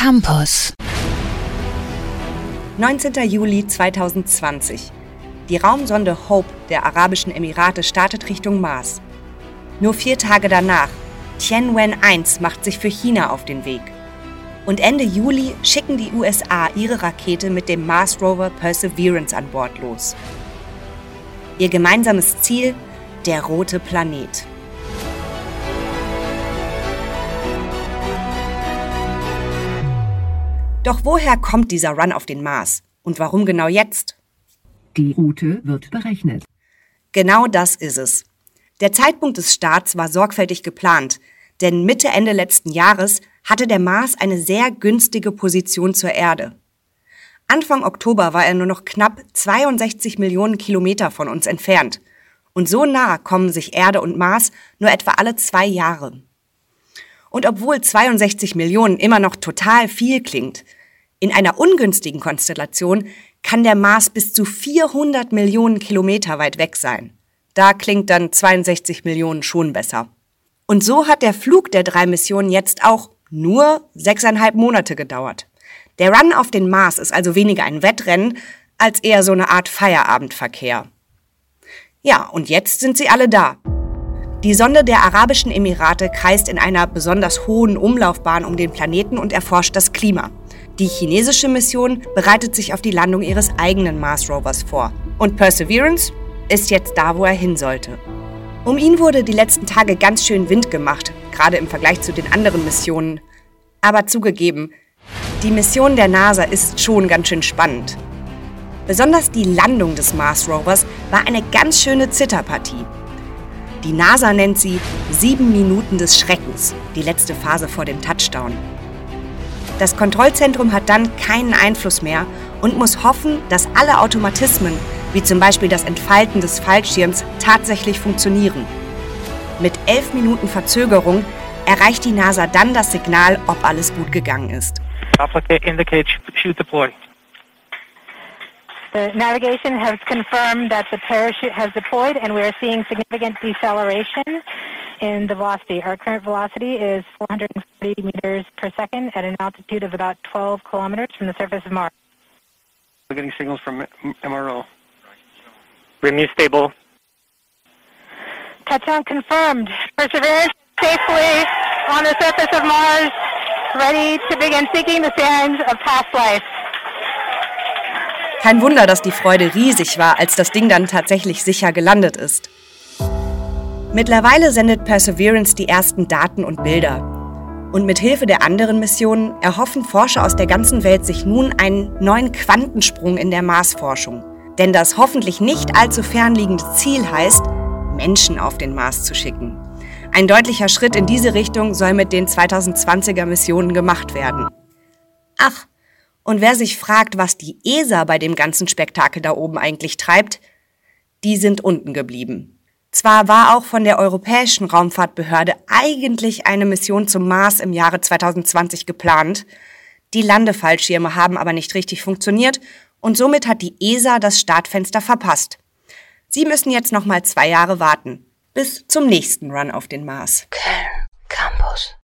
Campus. 19. Juli 2020. Die Raumsonde Hope der Arabischen Emirate startet Richtung Mars. Nur vier Tage danach, Tianwen-1 macht sich für China auf den Weg. Und Ende Juli schicken die USA ihre Rakete mit dem Mars Rover Perseverance an Bord los. Ihr gemeinsames Ziel? Der rote Planet. Doch woher kommt dieser Run auf den Mars? Und warum genau jetzt? Die Route wird berechnet. Genau das ist es. Der Zeitpunkt des Starts war sorgfältig geplant, denn Mitte Ende letzten Jahres hatte der Mars eine sehr günstige Position zur Erde. Anfang Oktober war er nur noch knapp 62 Millionen Kilometer von uns entfernt. Und so nah kommen sich Erde und Mars nur etwa alle zwei Jahre. Und obwohl 62 Millionen immer noch total viel klingt, in einer ungünstigen Konstellation kann der Mars bis zu 400 Millionen Kilometer weit weg sein. Da klingt dann 62 Millionen schon besser. Und so hat der Flug der drei Missionen jetzt auch nur sechseinhalb Monate gedauert. Der Run auf den Mars ist also weniger ein Wettrennen als eher so eine Art Feierabendverkehr. Ja, und jetzt sind sie alle da. Die Sonde der Arabischen Emirate kreist in einer besonders hohen Umlaufbahn um den Planeten und erforscht das Klima. Die chinesische Mission bereitet sich auf die Landung ihres eigenen Mars Rovers vor. Und Perseverance ist jetzt da, wo er hin sollte. Um ihn wurde die letzten Tage ganz schön Wind gemacht, gerade im Vergleich zu den anderen Missionen. Aber zugegeben, die Mission der NASA ist schon ganz schön spannend. Besonders die Landung des Mars Rovers war eine ganz schöne Zitterpartie. Die NASA nennt sie sieben Minuten des Schreckens, die letzte Phase vor dem Touchdown. Das Kontrollzentrum hat dann keinen Einfluss mehr und muss hoffen, dass alle Automatismen, wie zum Beispiel das Entfalten des Fallschirms, tatsächlich funktionieren. Mit elf Minuten Verzögerung erreicht die NASA dann das Signal, ob alles gut gegangen ist. Indicate shoot deploy. The navigation has confirmed that the parachute has deployed and we are seeing significant deceleration in the velocity. Our current velocity is 440 meters per second at an altitude of about 12 kilometers from the surface of Mars. We're getting signals from MRO. Remu stable. Touchdown confirmed. Perseverance safely on the surface of Mars, ready to begin seeking the signs of past life. Kein Wunder, dass die Freude riesig war, als das Ding dann tatsächlich sicher gelandet ist. Mittlerweile sendet Perseverance die ersten Daten und Bilder. Und mit Hilfe der anderen Missionen erhoffen Forscher aus der ganzen Welt sich nun einen neuen Quantensprung in der Marsforschung. Denn das hoffentlich nicht allzu fernliegende Ziel heißt, Menschen auf den Mars zu schicken. Ein deutlicher Schritt in diese Richtung soll mit den 2020er Missionen gemacht werden. Ach, und wer sich fragt, was die ESA bei dem ganzen Spektakel da oben eigentlich treibt, die sind unten geblieben. Zwar war auch von der Europäischen Raumfahrtbehörde eigentlich eine Mission zum Mars im Jahre 2020 geplant, die Landefallschirme haben aber nicht richtig funktioniert und somit hat die ESA das Startfenster verpasst. Sie müssen jetzt noch mal zwei Jahre warten, bis zum nächsten Run auf den Mars. Köln Campus.